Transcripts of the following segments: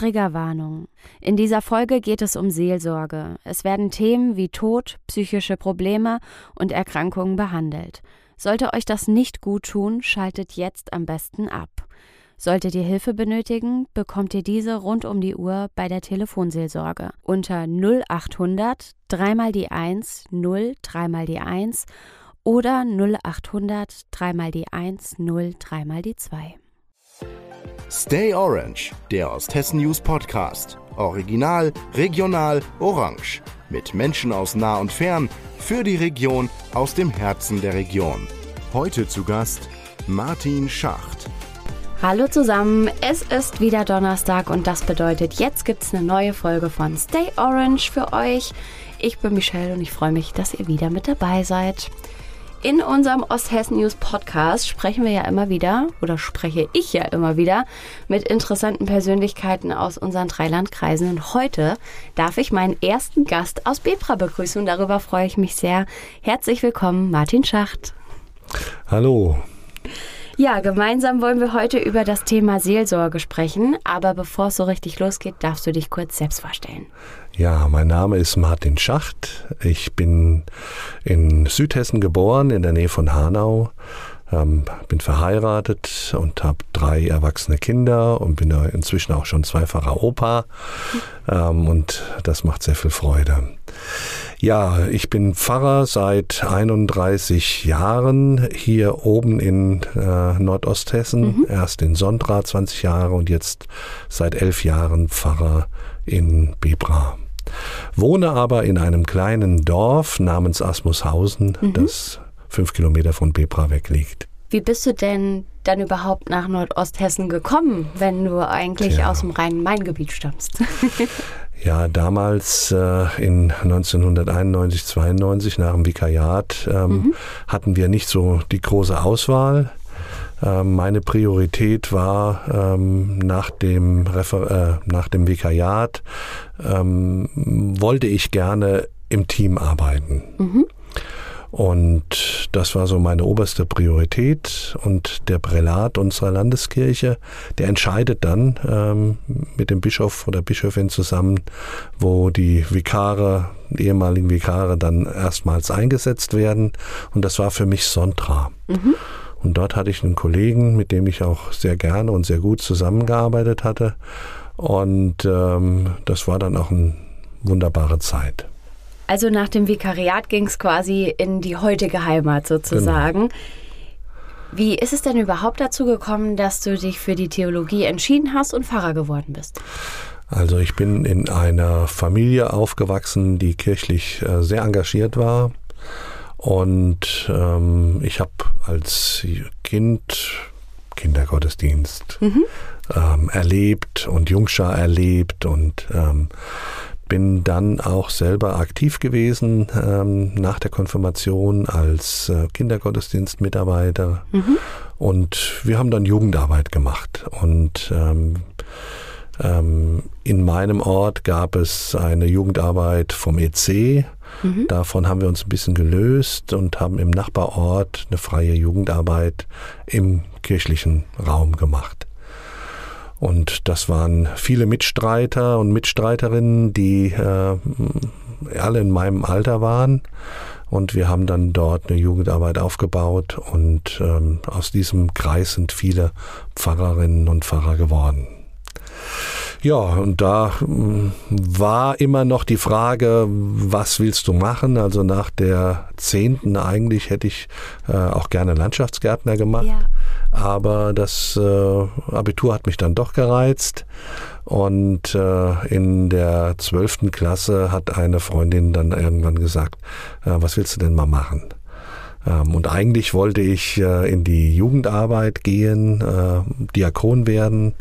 Triggerwarnung. In dieser Folge geht es um Seelsorge. Es werden Themen wie Tod, psychische Probleme und Erkrankungen behandelt. Sollte euch das nicht gut tun, schaltet jetzt am besten ab. Solltet ihr Hilfe benötigen, bekommt ihr diese rund um die Uhr bei der Telefonseelsorge unter 0800 3 mal die 1 0 3 mal die 1 oder 0800 3 mal die 1 0 3 mal die 2. Stay Orange, der Osthessen News Podcast. Original, regional, orange. Mit Menschen aus nah und fern, für die Region, aus dem Herzen der Region. Heute zu Gast Martin Schacht. Hallo zusammen, es ist wieder Donnerstag und das bedeutet, jetzt gibt es eine neue Folge von Stay Orange für euch. Ich bin Michelle und ich freue mich, dass ihr wieder mit dabei seid. In unserem Osthessen News Podcast sprechen wir ja immer wieder, oder spreche ich ja immer wieder, mit interessanten Persönlichkeiten aus unseren drei Landkreisen. Und heute darf ich meinen ersten Gast aus Bebra begrüßen und darüber freue ich mich sehr. Herzlich willkommen, Martin Schacht. Hallo. Ja, gemeinsam wollen wir heute über das Thema Seelsorge sprechen. Aber bevor es so richtig losgeht, darfst du dich kurz selbst vorstellen. Ja, mein Name ist Martin Schacht. Ich bin in Südhessen geboren, in der Nähe von Hanau. Ähm, bin verheiratet und habe drei erwachsene Kinder und bin inzwischen auch schon zweifacher Opa. Ähm, und das macht sehr viel Freude. Ja, ich bin Pfarrer seit 31 Jahren hier oben in äh, Nordosthessen. Mhm. Erst in Sondra 20 Jahre und jetzt seit elf Jahren Pfarrer in Bebra. Wohne aber in einem kleinen Dorf namens Asmushausen, mhm. das fünf Kilometer von Bebra weg liegt. Wie bist du denn dann überhaupt nach Nordosthessen gekommen, wenn du eigentlich Tja. aus dem Rhein-Main-Gebiet stammst? ja, damals äh, in 1991, 92 nach dem Vikariat ähm, mhm. hatten wir nicht so die große Auswahl. Ähm, meine Priorität war ähm, nach, dem Refer äh, nach dem Vikariat, ähm, wollte ich gerne im Team arbeiten. Mhm. Und das war so meine oberste Priorität. Und der Prälat unserer Landeskirche, der entscheidet dann ähm, mit dem Bischof oder Bischöfin zusammen, wo die Vikare, die ehemaligen Vikare dann erstmals eingesetzt werden. Und das war für mich Sontra. Mhm. Und dort hatte ich einen Kollegen, mit dem ich auch sehr gerne und sehr gut zusammengearbeitet hatte. Und ähm, das war dann auch eine wunderbare Zeit. Also nach dem Vikariat ging es quasi in die heutige Heimat sozusagen. Genau. Wie ist es denn überhaupt dazu gekommen, dass du dich für die Theologie entschieden hast und Pfarrer geworden bist? Also ich bin in einer Familie aufgewachsen, die kirchlich äh, sehr engagiert war. Und ähm, ich habe als Kind Kindergottesdienst mhm. ähm, erlebt und Jungschar erlebt und ähm, bin dann auch selber aktiv gewesen ähm, nach der Konfirmation als äh, Kindergottesdienstmitarbeiter. Mhm. Und wir haben dann Jugendarbeit gemacht. Und ähm, ähm, in meinem Ort gab es eine Jugendarbeit vom EC. Mhm. Davon haben wir uns ein bisschen gelöst und haben im Nachbarort eine freie Jugendarbeit im kirchlichen Raum gemacht. Und das waren viele Mitstreiter und Mitstreiterinnen, die äh, alle in meinem Alter waren. Und wir haben dann dort eine Jugendarbeit aufgebaut und ähm, aus diesem Kreis sind viele Pfarrerinnen und Pfarrer geworden. Ja, und da hm, war immer noch die Frage, was willst du machen? Also nach der zehnten eigentlich hätte ich äh, auch gerne Landschaftsgärtner gemacht. Ja. Aber das äh, Abitur hat mich dann doch gereizt. Und äh, in der zwölften Klasse hat eine Freundin dann irgendwann gesagt, äh, was willst du denn mal machen? Ähm, und eigentlich wollte ich äh, in die Jugendarbeit gehen, äh, Diakon werden.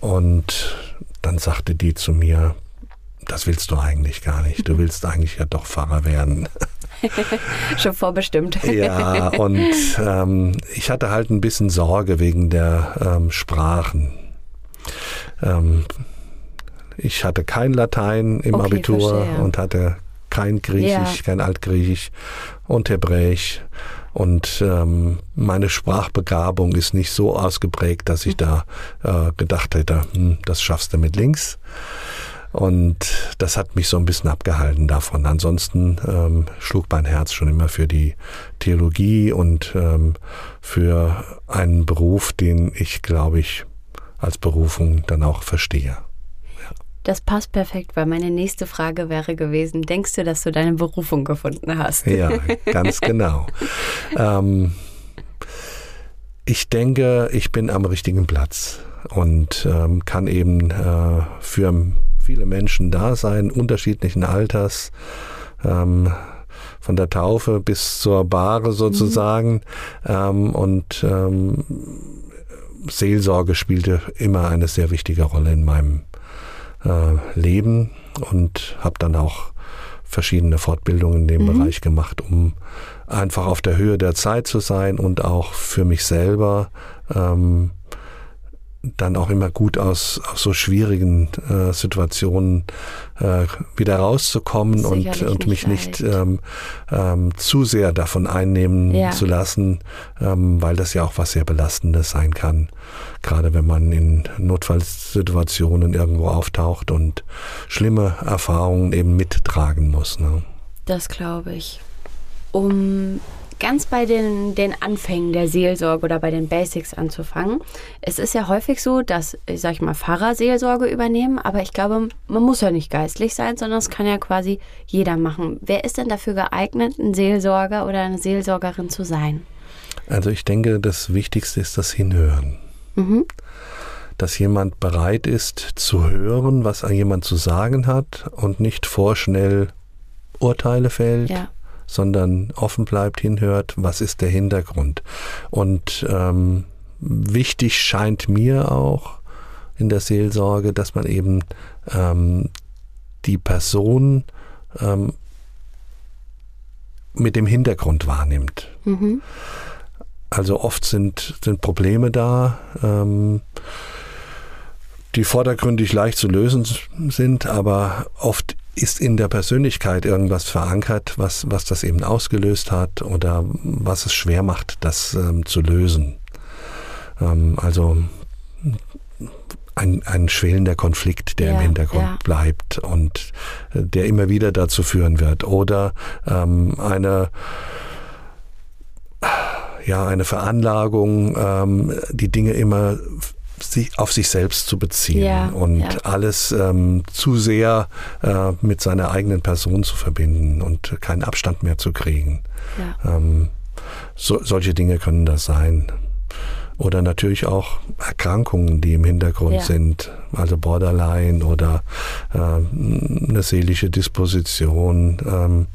Und dann sagte die zu mir, das willst du eigentlich gar nicht. Du willst eigentlich ja doch Pfarrer werden. Schon vorbestimmt. ja, und ähm, ich hatte halt ein bisschen Sorge wegen der ähm, Sprachen. Ähm, ich hatte kein Latein im okay, Abitur verstehe. und hatte kein Griechisch, ja. kein Altgriechisch und Hebräisch. Und ähm, meine Sprachbegabung ist nicht so ausgeprägt, dass ich da äh, gedacht hätte, hm, das schaffst du mit links. Und das hat mich so ein bisschen abgehalten davon. Ansonsten ähm, schlug mein Herz schon immer für die Theologie und ähm, für einen Beruf, den ich, glaube ich, als Berufung dann auch verstehe. Das passt perfekt, weil meine nächste Frage wäre gewesen, denkst du, dass du deine Berufung gefunden hast? Ja, ganz genau. ähm, ich denke, ich bin am richtigen Platz und ähm, kann eben äh, für viele Menschen da sein, unterschiedlichen Alters, ähm, von der Taufe bis zur Bahre sozusagen. Mhm. Und ähm, Seelsorge spielte immer eine sehr wichtige Rolle in meinem äh, Leben und habe dann auch verschiedene Fortbildungen in dem mhm. Bereich gemacht, um einfach auf der Höhe der Zeit zu sein und auch für mich selber ähm, dann auch immer gut aus, aus so schwierigen äh, Situationen äh, wieder rauszukommen und, und mich nicht ähm, ähm, zu sehr davon einnehmen ja. zu lassen, ähm, weil das ja auch was sehr Belastendes sein kann. Gerade wenn man in Notfallsituationen irgendwo auftaucht und schlimme Erfahrungen eben mittragen muss. Ne? Das glaube ich. Um ganz bei den, den Anfängen der Seelsorge oder bei den Basics anzufangen. Es ist ja häufig so, dass, ich sag ich mal, Pfarrer Seelsorge übernehmen, aber ich glaube, man muss ja nicht geistlich sein, sondern es kann ja quasi jeder machen. Wer ist denn dafür geeignet, ein Seelsorger oder eine Seelsorgerin zu sein? Also ich denke, das Wichtigste ist das Hinhören. Mhm. Dass jemand bereit ist zu hören, was jemand zu sagen hat und nicht vorschnell Urteile fällt. Ja sondern offen bleibt, hinhört, was ist der Hintergrund. Und ähm, wichtig scheint mir auch in der Seelsorge, dass man eben ähm, die Person ähm, mit dem Hintergrund wahrnimmt. Mhm. Also oft sind, sind Probleme da, ähm, die vordergründig leicht zu lösen sind, aber oft ist in der Persönlichkeit irgendwas verankert, was, was das eben ausgelöst hat oder was es schwer macht, das ähm, zu lösen. Ähm, also ein, ein schwelender Konflikt, der ja, im Hintergrund ja. bleibt und äh, der immer wieder dazu führen wird. Oder ähm, eine ja, eine Veranlagung, ähm, die Dinge immer sich, auf sich selbst zu beziehen ja, und ja. alles ähm, zu sehr äh, mit seiner eigenen Person zu verbinden und keinen Abstand mehr zu kriegen. Ja. Ähm, so, solche Dinge können das sein. Oder natürlich auch Erkrankungen, die im Hintergrund sind, also Borderline oder äh, eine seelische Disposition. Ähm,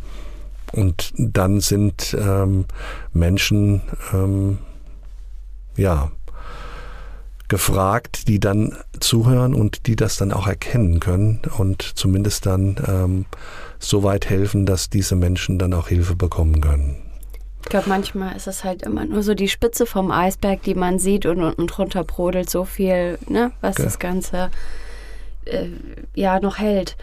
und dann sind ähm, Menschen, ähm, ja, gefragt, die dann zuhören und die das dann auch erkennen können und zumindest dann ähm, so weit helfen, dass diese Menschen dann auch Hilfe bekommen können. Ich glaube, manchmal ist es halt immer nur so die Spitze vom Eisberg, die man sieht und unten drunter brodelt so viel, ne, was okay. das Ganze äh, ja noch hält.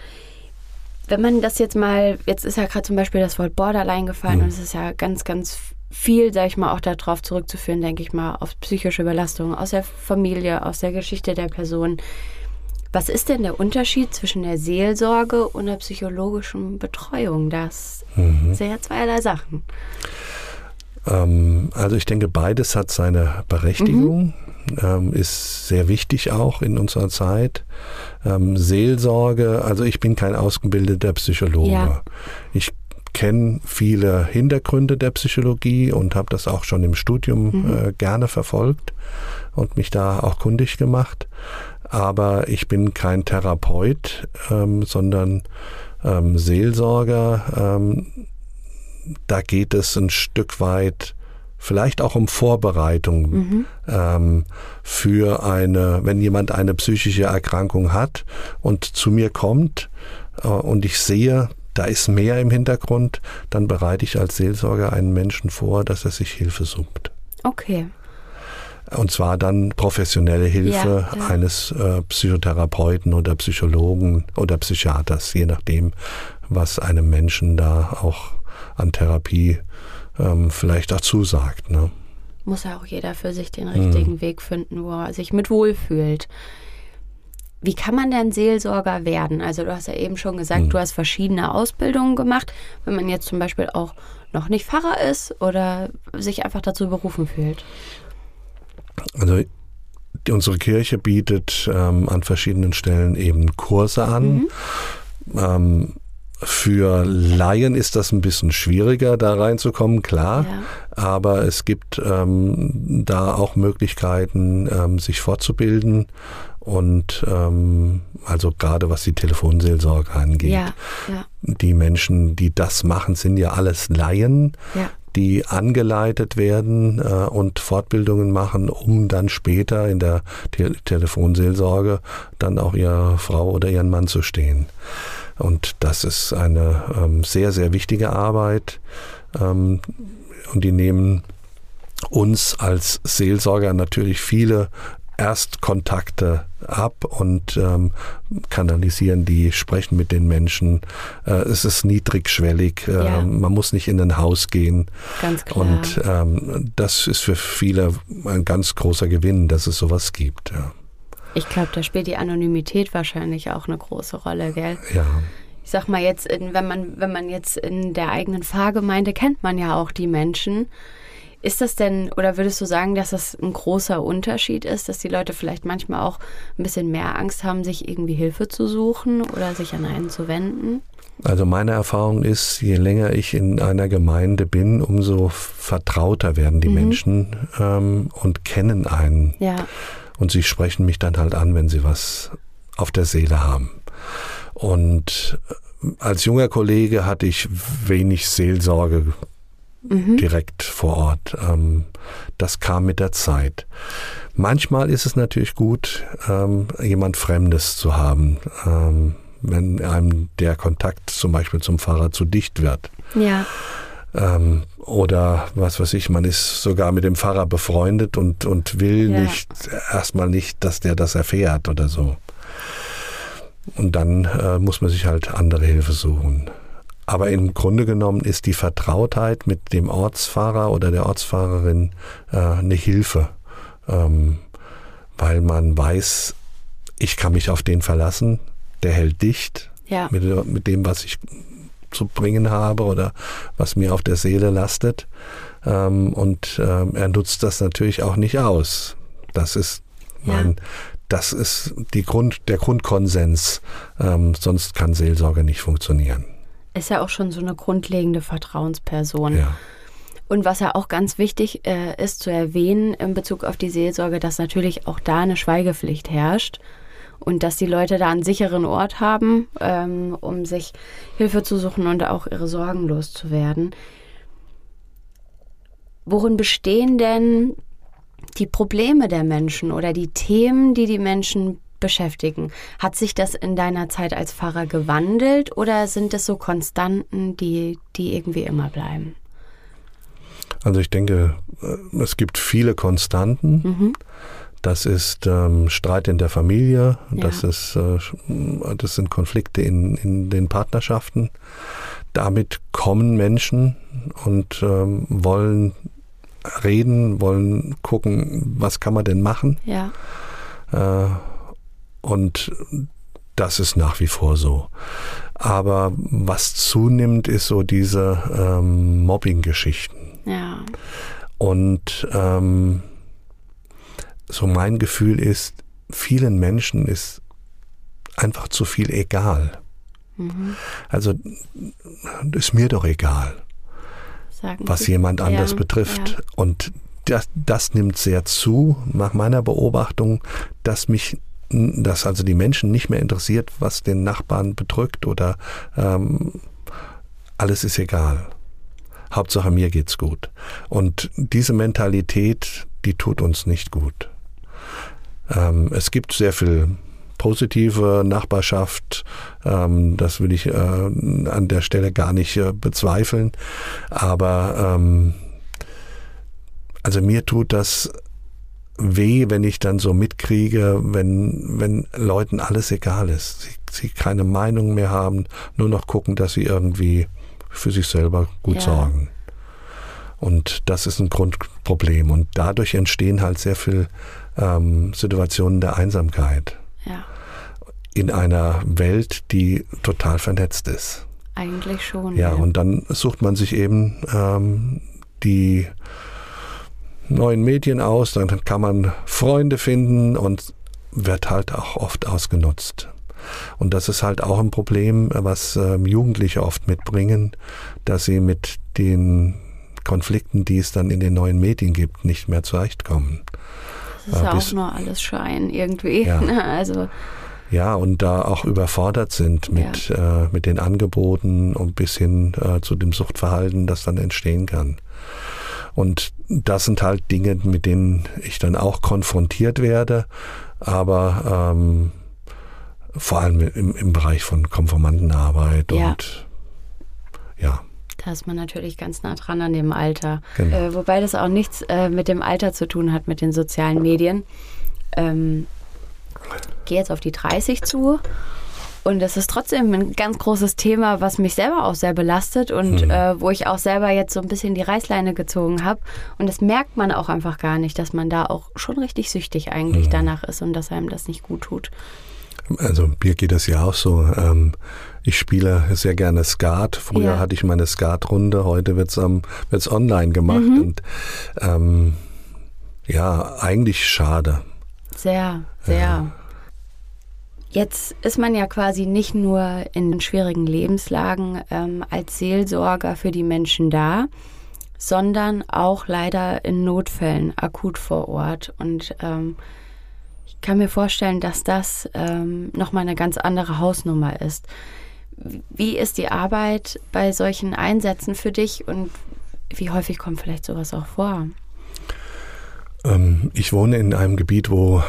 Wenn man das jetzt mal, jetzt ist ja gerade zum Beispiel das Wort Borderline gefallen mhm. und es ist ja ganz, ganz viel, sag ich mal, auch darauf zurückzuführen, denke ich mal, auf psychische Belastung aus der Familie, aus der Geschichte der Person. Was ist denn der Unterschied zwischen der Seelsorge und der psychologischen Betreuung? Das mhm. sind ja zweierlei Sachen. Ähm, also ich denke, beides hat seine Berechtigung, mhm. ähm, ist sehr wichtig auch in unserer Zeit. Ähm, Seelsorge, also ich bin kein ausgebildeter Psychologe. Ja. Ich kenne viele Hintergründe der Psychologie und habe das auch schon im Studium mhm. äh, gerne verfolgt und mich da auch kundig gemacht. Aber ich bin kein Therapeut, ähm, sondern ähm, Seelsorger. Ähm, da geht es ein Stück weit vielleicht auch um Vorbereitung mhm. ähm, für eine, wenn jemand eine psychische Erkrankung hat und zu mir kommt äh, und ich sehe, da ist mehr im Hintergrund, dann bereite ich als Seelsorger einen Menschen vor, dass er sich Hilfe sucht. Okay. Und zwar dann professionelle Hilfe ja, ja. eines äh, Psychotherapeuten oder Psychologen oder Psychiaters, je nachdem, was einem Menschen da auch an Therapie ähm, vielleicht dazu sagt. Ne? Muss ja auch jeder für sich den richtigen mhm. Weg finden, wo er sich mit wohlfühlt. Wie kann man denn Seelsorger werden? Also du hast ja eben schon gesagt, mhm. du hast verschiedene Ausbildungen gemacht. Wenn man jetzt zum Beispiel auch noch nicht Pfarrer ist oder sich einfach dazu berufen fühlt. Also unsere Kirche bietet ähm, an verschiedenen Stellen eben Kurse an. Mhm. Ähm, für Laien ist das ein bisschen schwieriger, da reinzukommen, klar. Ja. Aber es gibt ähm, da auch Möglichkeiten, ähm, sich fortzubilden. Und ähm, also gerade was die Telefonseelsorge angeht. Ja, ja. Die Menschen, die das machen, sind ja alles Laien. Ja die angeleitet werden äh, und Fortbildungen machen, um dann später in der Te Telefonseelsorge dann auch ihrer Frau oder ihren Mann zu stehen. Und das ist eine ähm, sehr, sehr wichtige Arbeit. Ähm, und die nehmen uns als Seelsorger natürlich viele Erstkontakte ab und ähm, kanalisieren die, sprechen mit den Menschen. Äh, es ist niedrigschwellig, äh, ja. man muss nicht in ein Haus gehen. Ganz klar. Und ähm, das ist für viele ein ganz großer Gewinn, dass es sowas gibt. Ja. Ich glaube, da spielt die Anonymität wahrscheinlich auch eine große Rolle, gell? Ja. Ich sag mal jetzt, in, wenn man, wenn man jetzt in der eigenen Pfarrgemeinde kennt man ja auch die Menschen. Ist das denn, oder würdest du sagen, dass das ein großer Unterschied ist, dass die Leute vielleicht manchmal auch ein bisschen mehr Angst haben, sich irgendwie Hilfe zu suchen oder sich an einen zu wenden? Also meine Erfahrung ist, je länger ich in einer Gemeinde bin, umso vertrauter werden die mhm. Menschen ähm, und kennen einen. Ja und sie sprechen mich dann halt an, wenn sie was auf der Seele haben. Und äh, als junger Kollege hatte ich wenig Seelsorge mhm. direkt vor Ort. Ähm, das kam mit der Zeit. Manchmal ist es natürlich gut, ähm, jemand Fremdes zu haben, ähm, wenn einem der Kontakt zum Beispiel zum Pfarrer zu dicht wird. Ja. Ähm, oder was weiß ich, man ist sogar mit dem Pfarrer befreundet und, und will ja. nicht, erstmal nicht, dass der das erfährt oder so. Und dann äh, muss man sich halt andere Hilfe suchen. Aber im Grunde genommen ist die Vertrautheit mit dem Ortsfahrer oder der Ortsfahrerin äh, eine Hilfe, ähm, weil man weiß, ich kann mich auf den verlassen, der hält dicht ja. mit, mit dem, was ich zu bringen habe oder was mir auf der Seele lastet. Ähm, und ähm, er nutzt das natürlich auch nicht aus. Das ist mein, ja. das ist die Grund, der Grundkonsens. Ähm, sonst kann Seelsorge nicht funktionieren. Ist ja auch schon so eine grundlegende Vertrauensperson. Ja. Und was ja auch ganz wichtig äh, ist zu erwähnen in Bezug auf die Seelsorge, dass natürlich auch da eine Schweigepflicht herrscht und dass die Leute da einen sicheren Ort haben, ähm, um sich Hilfe zu suchen und auch ihre Sorgen loszuwerden. Worin bestehen denn die Probleme der Menschen oder die Themen, die die Menschen beschäftigen? Hat sich das in deiner Zeit als Pfarrer gewandelt oder sind es so Konstanten, die, die irgendwie immer bleiben? Also ich denke, äh, es gibt viele Konstanten. Mhm. Das ist ähm, Streit in der Familie, ja. das, ist, äh, das sind Konflikte in, in den Partnerschaften. Damit kommen Menschen und ähm, wollen reden, wollen gucken, was kann man denn machen. Ja. Äh, und das ist nach wie vor so. Aber was zunimmt, ist so diese ähm, Mobbing-Geschichten. Ja. Und ähm, so mein Gefühl ist, vielen Menschen ist einfach zu viel egal. Mhm. Also ist mir doch egal, Sagen was Sie. jemand anders ja, betrifft. Ja. Und das, das nimmt sehr zu, nach meiner Beobachtung, dass mich dass also die Menschen nicht mehr interessiert, was den Nachbarn bedrückt oder ähm, alles ist egal. Hauptsache mir geht's gut. Und diese Mentalität, die tut uns nicht gut. Ähm, es gibt sehr viel positive Nachbarschaft. Ähm, das will ich äh, an der Stelle gar nicht äh, bezweifeln. Aber ähm, also mir tut das weh, wenn ich dann so mitkriege, wenn, wenn Leuten alles egal ist. Sie, sie keine Meinung mehr haben, nur noch gucken, dass sie irgendwie für sich selber gut ja. sorgen. Und das ist ein Grundproblem. Und dadurch entstehen halt sehr viele ähm, Situationen der Einsamkeit. Ja. In einer Welt, die total vernetzt ist. Eigentlich schon. Ja, und dann sucht man sich eben ähm, die neuen Medien aus, dann kann man Freunde finden und wird halt auch oft ausgenutzt. Und das ist halt auch ein Problem, was äh, Jugendliche oft mitbringen, dass sie mit den Konflikten, die es dann in den neuen Medien gibt, nicht mehr zurechtkommen. Das ist ja auch nur alles Schein irgendwie. Ja. Also ja, und da auch überfordert sind mit, ja. äh, mit den Angeboten und bis hin äh, zu dem Suchtverhalten, das dann entstehen kann. Und das sind halt Dinge, mit denen ich dann auch konfrontiert werde, aber ähm, vor allem im, im Bereich von Konformantenarbeit ja. und ja. Da ist man natürlich ganz nah dran an dem Alter. Genau. Äh, wobei das auch nichts äh, mit dem Alter zu tun hat, mit den sozialen Medien. Ähm, gehe jetzt auf die 30 zu und das ist trotzdem ein ganz großes Thema, was mich selber auch sehr belastet und mhm. äh, wo ich auch selber jetzt so ein bisschen die Reißleine gezogen habe. Und das merkt man auch einfach gar nicht, dass man da auch schon richtig süchtig eigentlich mhm. danach ist und dass einem das nicht gut tut. Also mir geht das ja auch so. Ähm, ich spiele sehr gerne Skat. Früher ja. hatte ich meine Skatrunde, heute wird's ähm, wird's online gemacht. Mhm. Und ähm, ja, eigentlich schade. Sehr, sehr. Ja. Jetzt ist man ja quasi nicht nur in schwierigen Lebenslagen ähm, als Seelsorger für die Menschen da, sondern auch leider in Notfällen akut vor Ort. Und ähm, kann mir vorstellen, dass das ähm, nochmal eine ganz andere Hausnummer ist. Wie ist die Arbeit bei solchen Einsätzen für dich und wie häufig kommt vielleicht sowas auch vor? Ähm, ich wohne in einem Gebiet, wo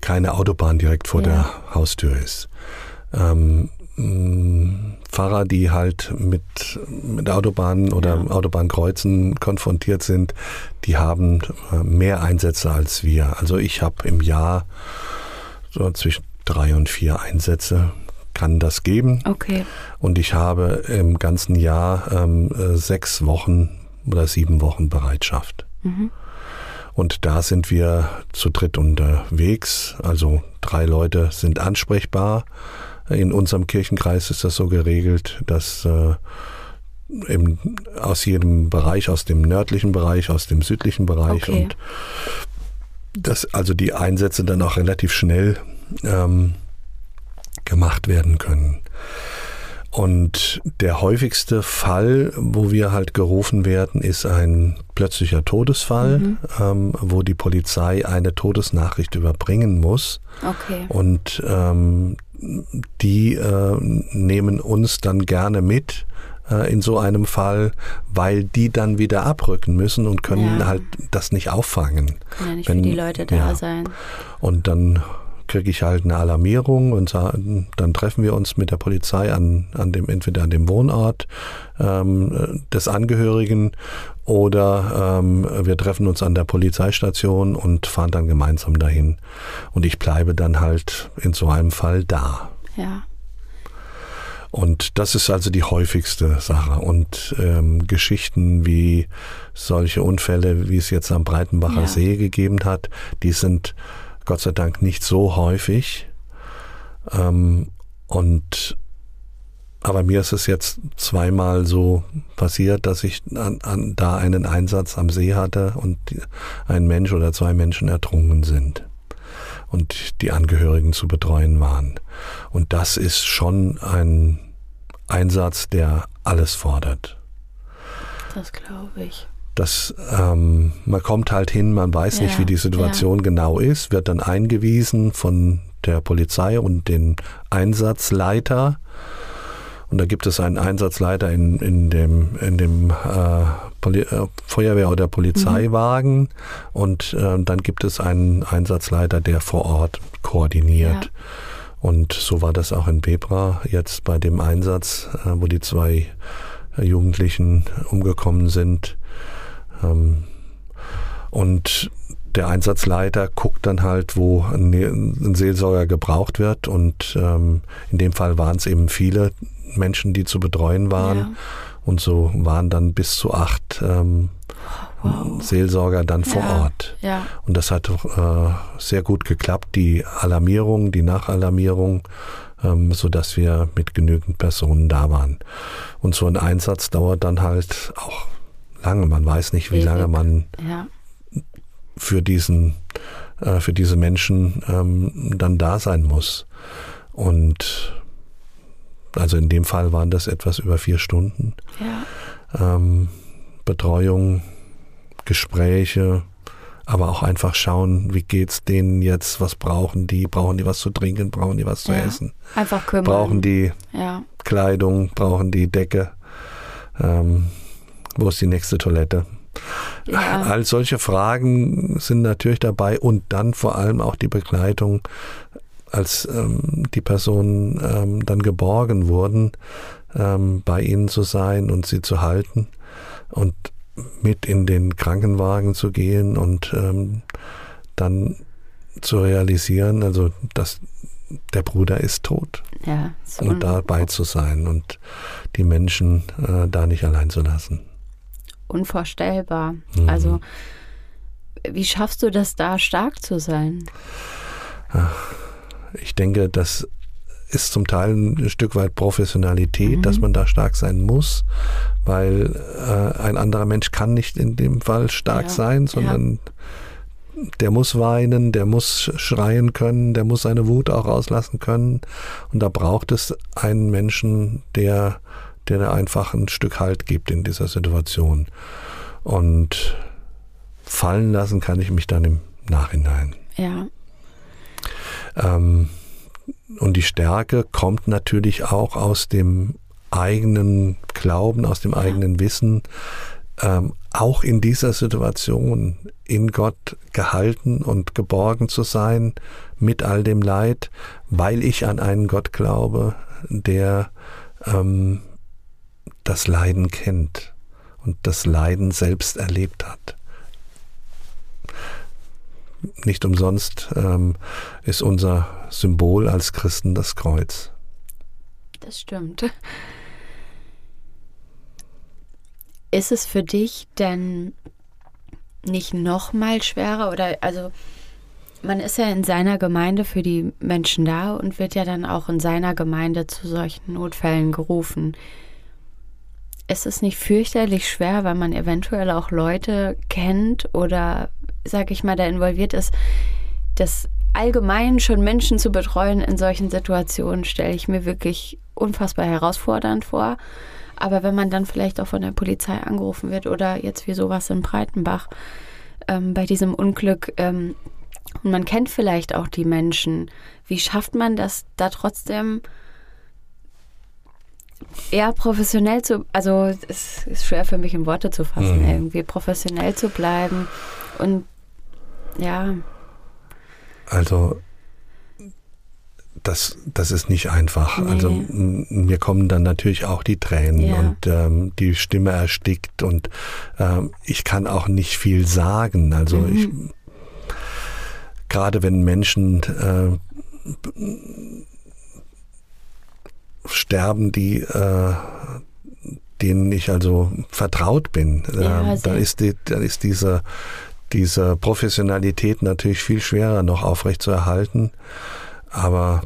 keine Autobahn direkt vor ja. der Haustür ist. Ähm, Fahrer, die halt mit, mit Autobahnen oder ja. Autobahnkreuzen konfrontiert sind, die haben äh, mehr Einsätze als wir. Also ich habe im Jahr so zwischen drei und vier Einsätze kann das geben. Okay. Und ich habe im ganzen Jahr ähm, äh, sechs Wochen oder sieben Wochen Bereitschaft. Mhm. Und da sind wir zu dritt unterwegs. Also drei Leute sind ansprechbar. In unserem Kirchenkreis ist das so geregelt, dass äh, eben aus jedem Bereich, aus dem nördlichen Bereich, aus dem südlichen Bereich okay. und dass also die Einsätze dann auch relativ schnell ähm, gemacht werden können. Und der häufigste Fall, wo wir halt gerufen werden, ist ein plötzlicher Todesfall, mhm. ähm, wo die Polizei eine Todesnachricht überbringen muss. Okay. Und ähm, die äh, nehmen uns dann gerne mit äh, in so einem Fall, weil die dann wieder abrücken müssen und können ja. halt das nicht auffangen. Kann ja nicht Wenn, für die Leute da ja. sein. Und dann kriege ich halt eine Alarmierung und dann treffen wir uns mit der Polizei an, an dem, entweder an dem Wohnort ähm, des Angehörigen oder ähm, wir treffen uns an der Polizeistation und fahren dann gemeinsam dahin. Und ich bleibe dann halt in so einem Fall da. Ja. Und das ist also die häufigste Sache. Und ähm, Geschichten wie solche Unfälle, wie es jetzt am Breitenbacher ja. See gegeben hat, die sind Gott sei Dank nicht so häufig. Ähm, und aber mir ist es jetzt zweimal so passiert, dass ich an, an, da einen Einsatz am See hatte und ein Mensch oder zwei Menschen ertrunken sind und die Angehörigen zu betreuen waren. Und das ist schon ein Einsatz, der alles fordert. Das glaube ich dass ähm, man kommt halt hin, man weiß ja, nicht, wie die Situation ja. genau ist, wird dann eingewiesen von der Polizei und den Einsatzleiter. Und da gibt es einen Einsatzleiter in, in dem, in dem äh, äh, Feuerwehr- oder Polizeiwagen mhm. und äh, dann gibt es einen Einsatzleiter, der vor Ort koordiniert. Ja. Und so war das auch in Bebra jetzt bei dem Einsatz, äh, wo die zwei Jugendlichen umgekommen sind. Ähm, und der Einsatzleiter guckt dann halt, wo ein, ein Seelsorger gebraucht wird. Und ähm, in dem Fall waren es eben viele Menschen, die zu betreuen waren. Ja. Und so waren dann bis zu acht ähm, wow. Seelsorger dann vor Ja, Ort. Ja. Und das hat äh, sehr gut geklappt, die Alarmierung, die Nachalarmierung, ähm, so dass wir mit genügend Personen da waren. Und so ein Einsatz dauert dann halt auch lange. Man weiß nicht, wie Ewig. lange man Ja. für diesen, äh, für diese Menschen ähm, dann da sein muss. Und also in dem Fall waren das etwas über vier Stunden. Ja. Ähm, Betreuung, Gespräche, aber auch einfach schauen, wie geht's denen jetzt, was brauchen die, brauchen die was zu trinken, brauchen die was zu Ja. essen, Einfach kümmern. brauchen die Ja. Kleidung, brauchen die Decke, ähm, wo ist die nächste Toilette? Ja. All solche Fragen sind natürlich dabei und dann vor allem auch die Begleitung, als ähm, die Personen ähm, dann geborgen wurden, ähm, bei ihnen zu sein und sie zu halten und mit in den Krankenwagen zu gehen und ähm, dann zu realisieren, also dass der Bruder ist tot Ja. So und dabei zu sein und die Menschen äh, da nicht allein zu lassen. Unvorstellbar. Mhm. Also, wie schaffst du das da stark zu sein? Ich denke, das ist zum Teil ein Stück weit Professionalität, Mhm. dass man da stark sein muss, weil äh, ein anderer Mensch kann nicht in dem Fall stark Ja, sein, sondern der muss weinen, der muss schreien können, der muss seine Wut auch rauslassen können. Und da braucht es einen Menschen, der, der da einfach ein Stück Halt gibt in dieser Situation. Und fallen lassen kann ich mich dann im Nachhinein. Ja. Ähm, und die Stärke kommt natürlich auch aus dem eigenen Glauben, aus dem eigenen Wissen, ähm, auch in dieser Situation in Gott gehalten und geborgen zu sein mit all dem Leid, weil ich an einen Gott glaube, der ähm, das Leiden kennt und das Leiden selbst erlebt hat. Nicht umsonst ähm, ist unser Symbol als Christen das Kreuz. Das stimmt. Ist es für dich denn nicht noch mal schwerer oder also man ist ja in seiner Gemeinde für die Menschen da und wird ja dann auch in seiner Gemeinde zu solchen Notfällen gerufen. Ist es nicht fürchterlich schwer, weil man eventuell auch Leute kennt oder, sag ich mal, da involviert ist, das allgemein schon Menschen zu betreuen in solchen Situationen, stelle ich mir wirklich unfassbar herausfordernd vor. Aber wenn man dann vielleicht auch von der Polizei angerufen wird oder jetzt wie sowas in Breitenbach ähm, bei diesem Unglück ähm, und man kennt vielleicht auch die Menschen, wie schafft man das da trotzdem eher professionell zu, also es ist schwer für mich in Worte zu fassen, Mhm. irgendwie professionell zu bleiben und ja, Also das, das ist nicht einfach. Nee. Also mir kommen dann natürlich auch die Tränen Ja. und ähm, die Stimme erstickt und ähm, ich kann auch nicht viel sagen. Also Mhm. ich gerade wenn Menschen äh, sterben, die äh, denen ich also vertraut bin, Ja, ähm, dann ist die, dann ist diese diese Professionalität natürlich viel schwerer noch aufrecht zu erhalten. Aber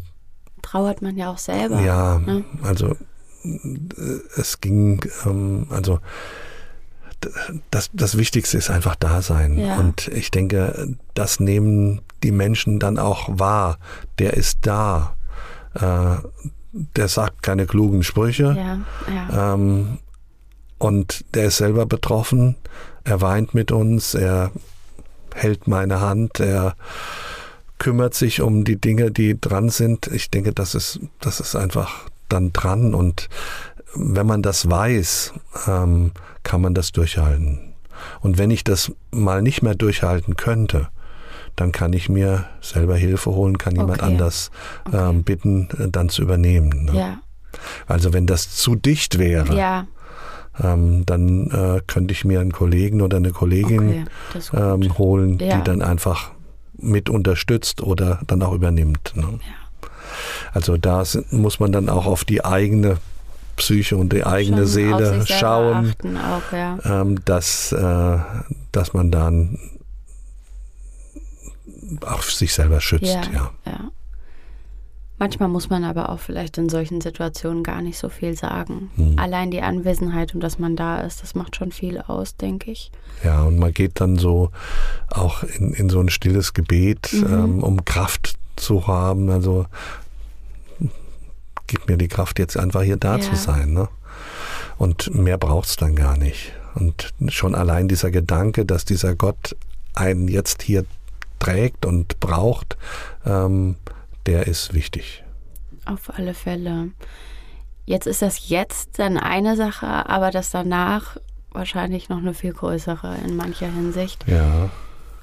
trauert man ja auch selber. ja, ne? also es ging, ähm, also das, das Wichtigste ist einfach da sein. Ja. Und ich denke, das nehmen die Menschen dann auch wahr. Der ist da. Äh, der sagt keine klugen Sprüche. Ja, ja. Ähm, und der ist selber betroffen. Er weint mit uns, er hält meine Hand, er kümmert sich um die Dinge, die dran sind. Ich denke, das ist, das ist einfach dann dran. Und wenn man das weiß, ähm, kann man das durchhalten. Und wenn ich das mal nicht mehr durchhalten könnte, dann kann ich mir selber Hilfe holen, kann jemand Okay. anders Okay. ähm, bitten, äh, dann zu übernehmen. Ne? ja, Also wenn das zu dicht wäre, ja, ähm, dann äh, könnte ich mir einen Kollegen oder eine Kollegin okay, ähm, holen, Ja. die dann einfach mit unterstützt oder dann auch übernimmt. Ne? Also da muss man dann auch auf die eigene Psyche und die eigene Schon Seele schauen, Auch, ja. ähm, dass, äh, dass man dann auch sich selber schützt. Ja, Ja. ja. Manchmal muss man aber auch vielleicht in solchen Situationen gar nicht so viel sagen. Hm. Allein die Anwesenheit und dass man da ist, das macht schon viel aus, denke ich. Ja, und man geht dann so auch in, in so ein stilles Gebet, Mhm. ähm, um Kraft zu haben. Also gib mir die Kraft, jetzt einfach hier da Ja. zu sein. Ne? Und mehr braucht's dann gar nicht. Und schon allein dieser Gedanke, dass dieser Gott einen jetzt hier trägt und braucht, ähm, der ist wichtig. Auf alle Fälle. Jetzt ist das jetzt dann eine Sache, aber das danach wahrscheinlich noch eine viel größere in mancher Hinsicht. Ja.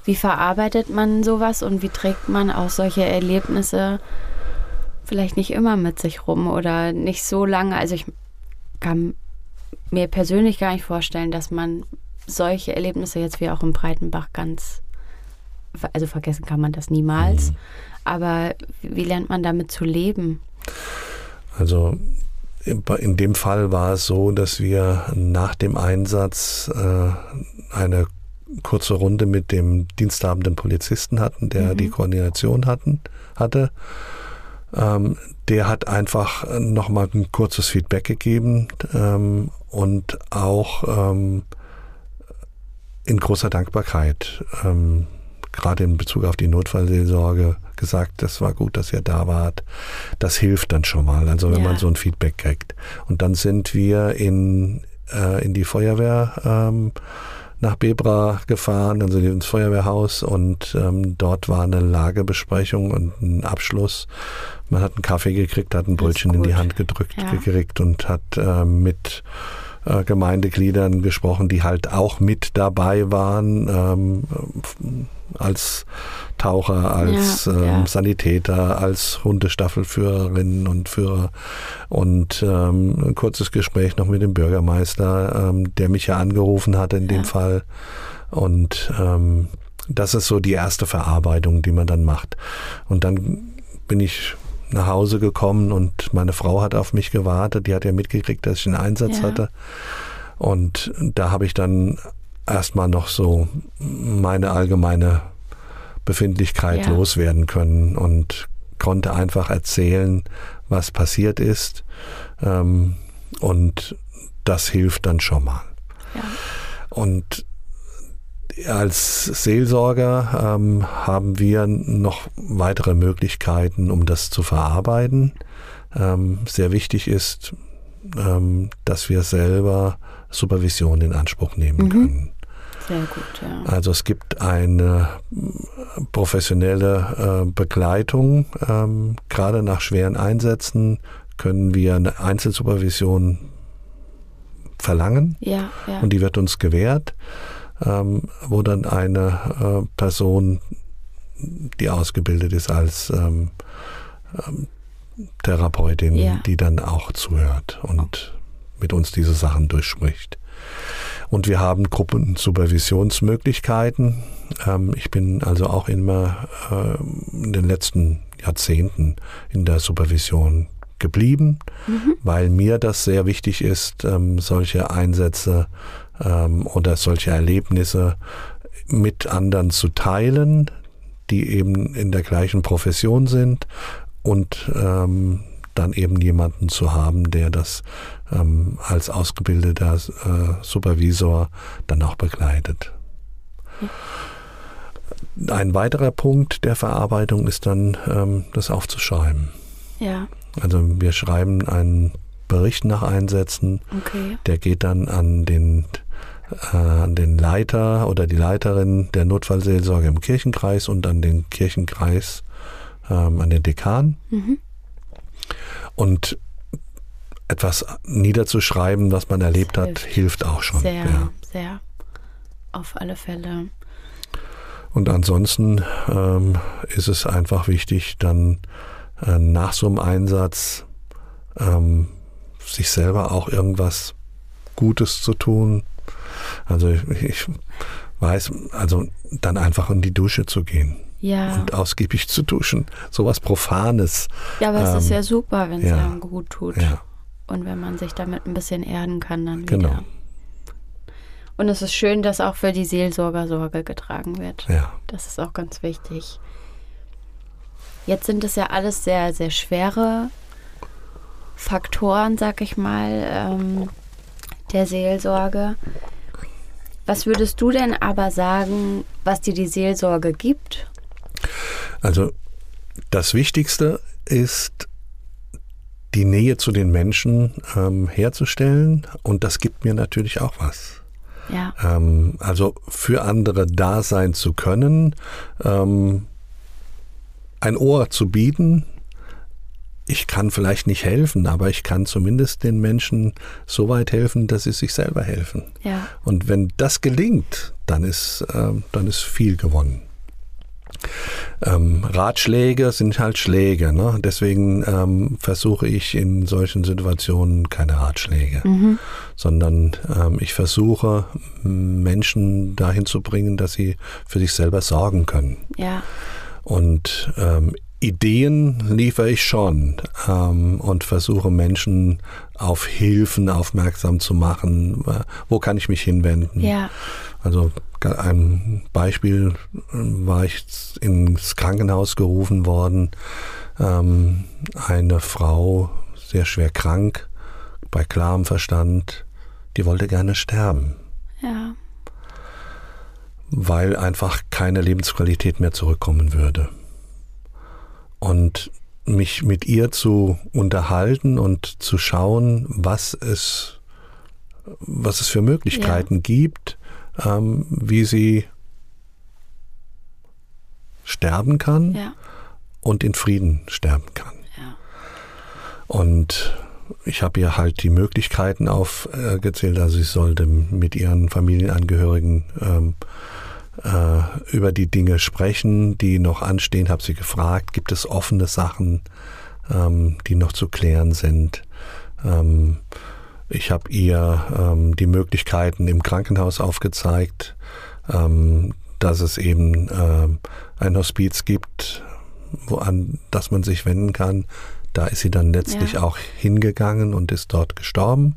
Wie verarbeitet man sowas und wie trägt man auch solche Erlebnisse vielleicht nicht immer mit sich rum oder nicht so lange? Also ich kann mir persönlich gar nicht vorstellen, dass man solche Erlebnisse jetzt wie auch im Breitenbach ganz, also vergessen kann man das niemals. Aber wie lernt man damit zu leben? Also in dem Fall war es so, dass wir nach dem Einsatz äh, eine kurze Runde mit dem diensthabenden Polizisten hatten, der die Koordination hatten, hatte. Ähm, der hat einfach nochmal ein kurzes Feedback gegeben ähm, und auch ähm, in großer Dankbarkeit, ähm, gerade in Bezug auf die Notfallseelsorge, gesagt, das war gut, dass ihr da wart. Das hilft dann schon mal, also wenn Ja. man so ein Feedback kriegt. Und dann sind wir in, äh, in die Feuerwehr ähm, nach Bebra gefahren, also ins Feuerwehrhaus und ähm, dort war eine Lagebesprechung und ein Abschluss. Man hat einen Kaffee gekriegt, hat ein Brötchen in die. Hand gedrückt Ja. gekriegt und hat äh, mit äh, Gemeindegliedern gesprochen, die halt auch mit dabei waren, ähm, f- als Taucher, als Ja, ähm, ja. Sanitäter, als Hundestaffelführerinnen und Führer und ähm, ein kurzes Gespräch noch mit dem Bürgermeister, ähm, der mich ja angerufen hatte in dem Ja. Fall und ähm, das ist so die erste Verarbeitung, die man dann macht. Und dann bin ich nach Hause gekommen und meine Frau hat auf mich gewartet. Die hat ja mitgekriegt, dass ich einen Einsatz Ja. hatte. Und da habe ich dann erstmal noch so meine allgemeine Befindlichkeit Ja. loswerden können und konnte einfach erzählen, was passiert ist. Ähm, und das hilft dann schon mal. Ja. Und als Seelsorger ähm, haben wir noch weitere Möglichkeiten, um das zu verarbeiten. Ähm, sehr wichtig ist, ähm, dass wir selber Supervision in Anspruch nehmen Mhm. können. Sehr gut, ja. Also es gibt eine äh, professionelle äh, Begleitung. Ähm, gerade nach schweren Einsätzen können wir eine Einzelsupervision verlangen Ja, ja. und die wird uns gewährt, ähm, wo dann eine äh, Person, die ausgebildet ist als ähm, ähm, Therapeutin, Ja. die dann auch zuhört und mit uns diese Sachen durchspricht. Und wir haben Gruppensupervisionsmöglichkeiten. Ähm, ich bin also auch immer äh, in den letzten Jahrzehnten in der Supervision geblieben, weil mir das sehr wichtig ist, ähm, solche Einsätze ähm, oder solche Erlebnisse mit anderen zu teilen, die eben in der gleichen Profession sind und ähm, dann eben jemanden zu haben, der das ähm, als ausgebildeter äh, Supervisor dann auch begleitet. Ein weiterer Punkt der Verarbeitung ist dann, ähm, das aufzuschreiben. Ja, Also wir schreiben einen Bericht nach Einsätzen, okay. der geht dann an den, an den Leiter oder die Leiterin der Notfallseelsorge im Kirchenkreis und an den Kirchenkreis, ähm, an den Dekan. Mhm. Und etwas niederzuschreiben, was man erlebt hat, hilft. hilft auch schon. Sehr, Ja. sehr. Auf alle Fälle. Und ansonsten ähm, ist es einfach wichtig, dann äh, nach so einem Einsatz ähm, sich selber auch irgendwas Gutes zu tun. Also ich, ich weiß, also dann einfach in die Dusche zu gehen Ja. und ausgiebig zu duschen. Sowas Profanes. Ja, aber es ist ähm, ja super, wenn es ja. einem gut tut. Ja. Und wenn man sich damit ein bisschen erden kann, dann Genau. wieder. Und es ist schön, dass auch für die Seelsorger Sorge getragen wird. Ja. Das ist auch ganz wichtig. Jetzt sind es ja alles sehr, sehr schwere Faktoren, sag ich mal, ähm, der Seelsorge. Was würdest du denn aber sagen, was dir die Seelsorge gibt? Also das Wichtigste ist, die Nähe zu den Menschen ähm, herzustellen und das gibt mir natürlich auch was. Ja, Ähm, also für andere da sein zu können, ähm, ein Ohr zu bieten. Ich kann vielleicht nicht helfen, aber ich kann zumindest den Menschen so weit helfen, dass sie sich selber helfen. ja, Und wenn das gelingt, dann ist, ähm, dann ist viel gewonnen. Ähm, Ratschläge sind halt Schläge. Ne? Deswegen ähm, versuche ich in solchen Situationen keine Ratschläge, sondern ähm, ich versuche Menschen dahin zu bringen, dass sie für sich selber sorgen können. ja, Und ähm, Ideen liefere ich schon ähm, und versuche Menschen auf Hilfen aufmerksam zu machen. Wo kann ich mich hinwenden? ja, Also ein Beispiel äh, war ich ins Krankenhaus gerufen worden. Ähm, eine Frau, sehr schwer krank, bei klarem Verstand, die wollte gerne sterben, ja, weil einfach keine Lebensqualität mehr zurückkommen würde. Und mich mit ihr zu unterhalten und zu schauen, was es, was es für Möglichkeiten gibt, ähm, wie sie sterben kann ja, und in Frieden sterben kann. ja, Und ich habe ihr halt die Möglichkeiten aufgezählt, also sie sollte mit ihren Familienangehörigen ähm, äh, über die Dinge sprechen, die noch anstehen, habe sie gefragt, gibt es offene Sachen, ähm, die noch zu klären sind. Ähm, ich habe ihr ähm, die Möglichkeiten im Krankenhaus aufgezeigt, ähm, dass es eben ähm, ein Hospiz gibt, wo an das man sich wenden kann. Da ist sie dann letztlich Ja. auch hingegangen und ist dort gestorben.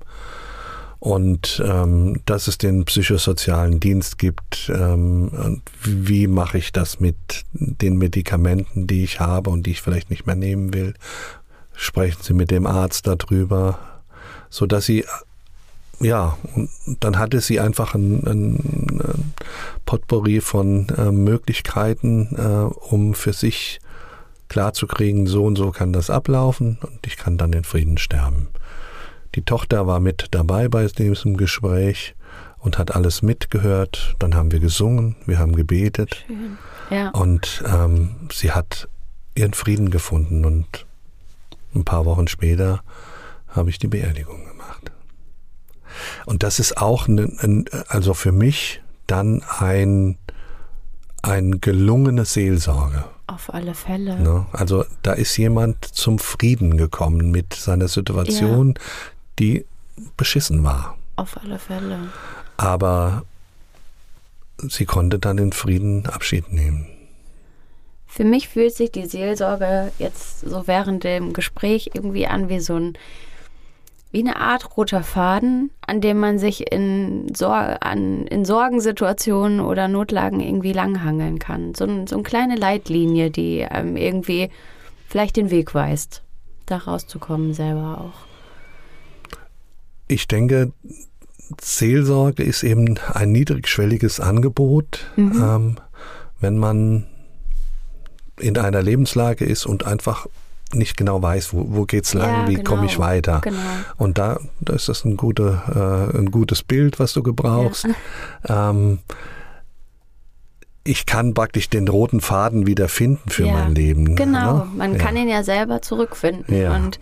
Und ähm, dass es den psychosozialen Dienst gibt, ähm, und wie mache ich das mit den Medikamenten, die ich habe und die ich vielleicht nicht mehr nehmen will? Sprechen Sie mit dem Arzt darüber, so dass sie ja, und dann hatte sie einfach ein, ein, ein Potpourri von äh, Möglichkeiten, äh, um für sich klarzukriegen, so und so kann das ablaufen und ich kann dann in Frieden sterben. Die Tochter war mit dabei bei diesem Gespräch und hat alles mitgehört. Dann haben wir gesungen, wir haben gebetet schön. Ja, und ähm, sie hat ihren Frieden gefunden und ein paar Wochen später habe ich die Beerdigung gemacht. Und das ist auch, ein, ein, also für mich dann ein, ein gelungene Seelsorge. auf alle Fälle. Ne? Also da ist jemand zum Frieden gekommen mit seiner Situation, die beschissen war. Auf alle Fälle. Aber sie konnte dann in Frieden Abschied nehmen. Für mich fühlt sich die Seelsorge jetzt so während dem Gespräch irgendwie an wie so ein, wie eine Art roter Faden, an dem man sich in, Sor an, in Sorgensituationen oder Notlagen irgendwie langhangeln kann. So, ein, so eine kleine Leitlinie, die einem irgendwie vielleicht den Weg weist, da rauszukommen selber auch. Ich denke, Seelsorge ist eben ein niedrigschwelliges Angebot, ähm, wenn man in einer Lebenslage ist und einfach nicht genau weiß, wo, wo geht's lang, Ja, wie genau, komme ich weiter. genau. Und da, da ist das ein, gute, äh, ein gutes Bild, was du gebrauchst. Ähm, ich kann praktisch den roten Faden wieder finden für Ja, mein Leben. Genau, ne? man ja, kann ihn ja selber zurückfinden Ja. und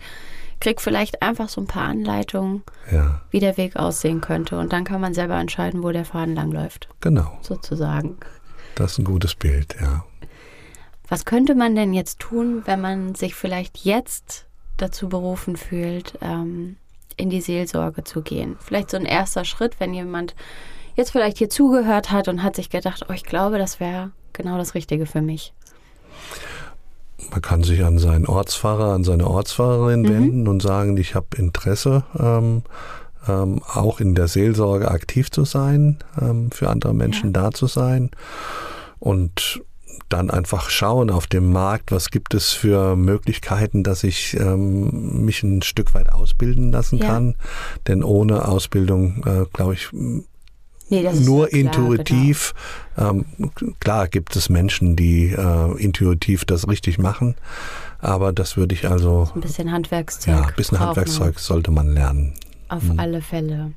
kriegt vielleicht einfach so ein paar Anleitungen, Ja, wie der Weg aussehen könnte. Und dann kann man selber entscheiden, wo der Faden langläuft, genau. sozusagen. Das ist ein gutes Bild, ja. Was könnte man denn jetzt tun, wenn man sich vielleicht jetzt dazu berufen fühlt, ähm, in die Seelsorge zu gehen? Vielleicht so ein erster Schritt, wenn jemand jetzt vielleicht hier zugehört hat und hat sich gedacht, oh, ich glaube, das wäre genau das Richtige für mich. Man kann sich an seinen Ortsfahrer, an seine Ortsfahrerin mhm. wenden und sagen, ich habe Interesse, ähm, ähm, auch in der Seelsorge aktiv zu sein, ähm, für andere Menschen ja. da zu sein. Und dann einfach schauen auf dem Markt, was gibt es für Möglichkeiten, dass ich ähm, mich ein Stück weit ausbilden lassen ja. kann. Denn ohne Ausbildung, äh, glaube ich, Nee, nur klar, intuitiv. Genau. Ähm, klar gibt es Menschen, die äh, intuitiv das richtig machen, aber das würde ich also. Ein bisschen Handwerkszeug. Ja, ein bisschen Handwerkszeug sollte man lernen. Auf hm. alle Fälle.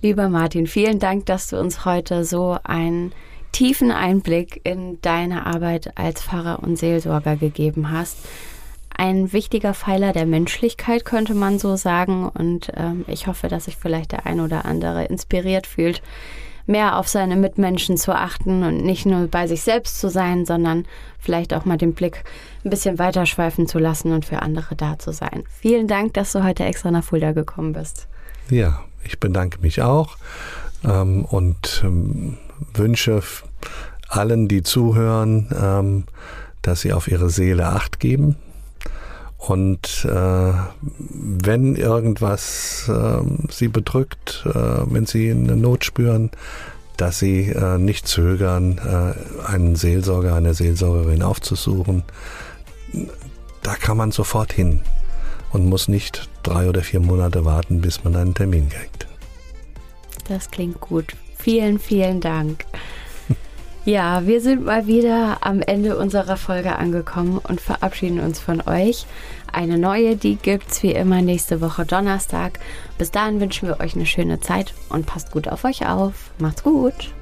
Lieber Martin, vielen Dank, dass du uns heute so einen tiefen Einblick in deine Arbeit als Pfarrer und Seelsorger gegeben hast ein wichtiger Pfeiler der Menschlichkeit, könnte man so sagen. Und ähm, ich hoffe, dass sich vielleicht der ein oder andere inspiriert fühlt, mehr auf seine Mitmenschen zu achten und nicht nur bei sich selbst zu sein, sondern vielleicht auch mal den Blick ein bisschen weiterschweifen zu lassen und für andere da zu sein. Vielen Dank, dass du heute extra nach Fulda gekommen bist. Ja, ich bedanke mich auch ähm, und ähm, wünsche allen, die zuhören, ähm, dass sie auf ihre Seele acht geben und äh, wenn irgendwas äh, sie bedrückt, äh, wenn sie eine Not spüren, dass sie äh, nicht zögern, äh, einen Seelsorger, eine Seelsorgerin aufzusuchen. Da kann man sofort hin und muss nicht drei oder vier Monate warten, bis man einen Termin kriegt. Das klingt gut. Vielen, vielen Dank. Ja, wir sind mal wieder am Ende unserer Folge angekommen und verabschieden uns von euch. Eine neue, die gibt's wie immer nächste Woche Donnerstag. Bis dahin wünschen wir euch eine schöne Zeit und passt gut auf euch auf. Macht's gut.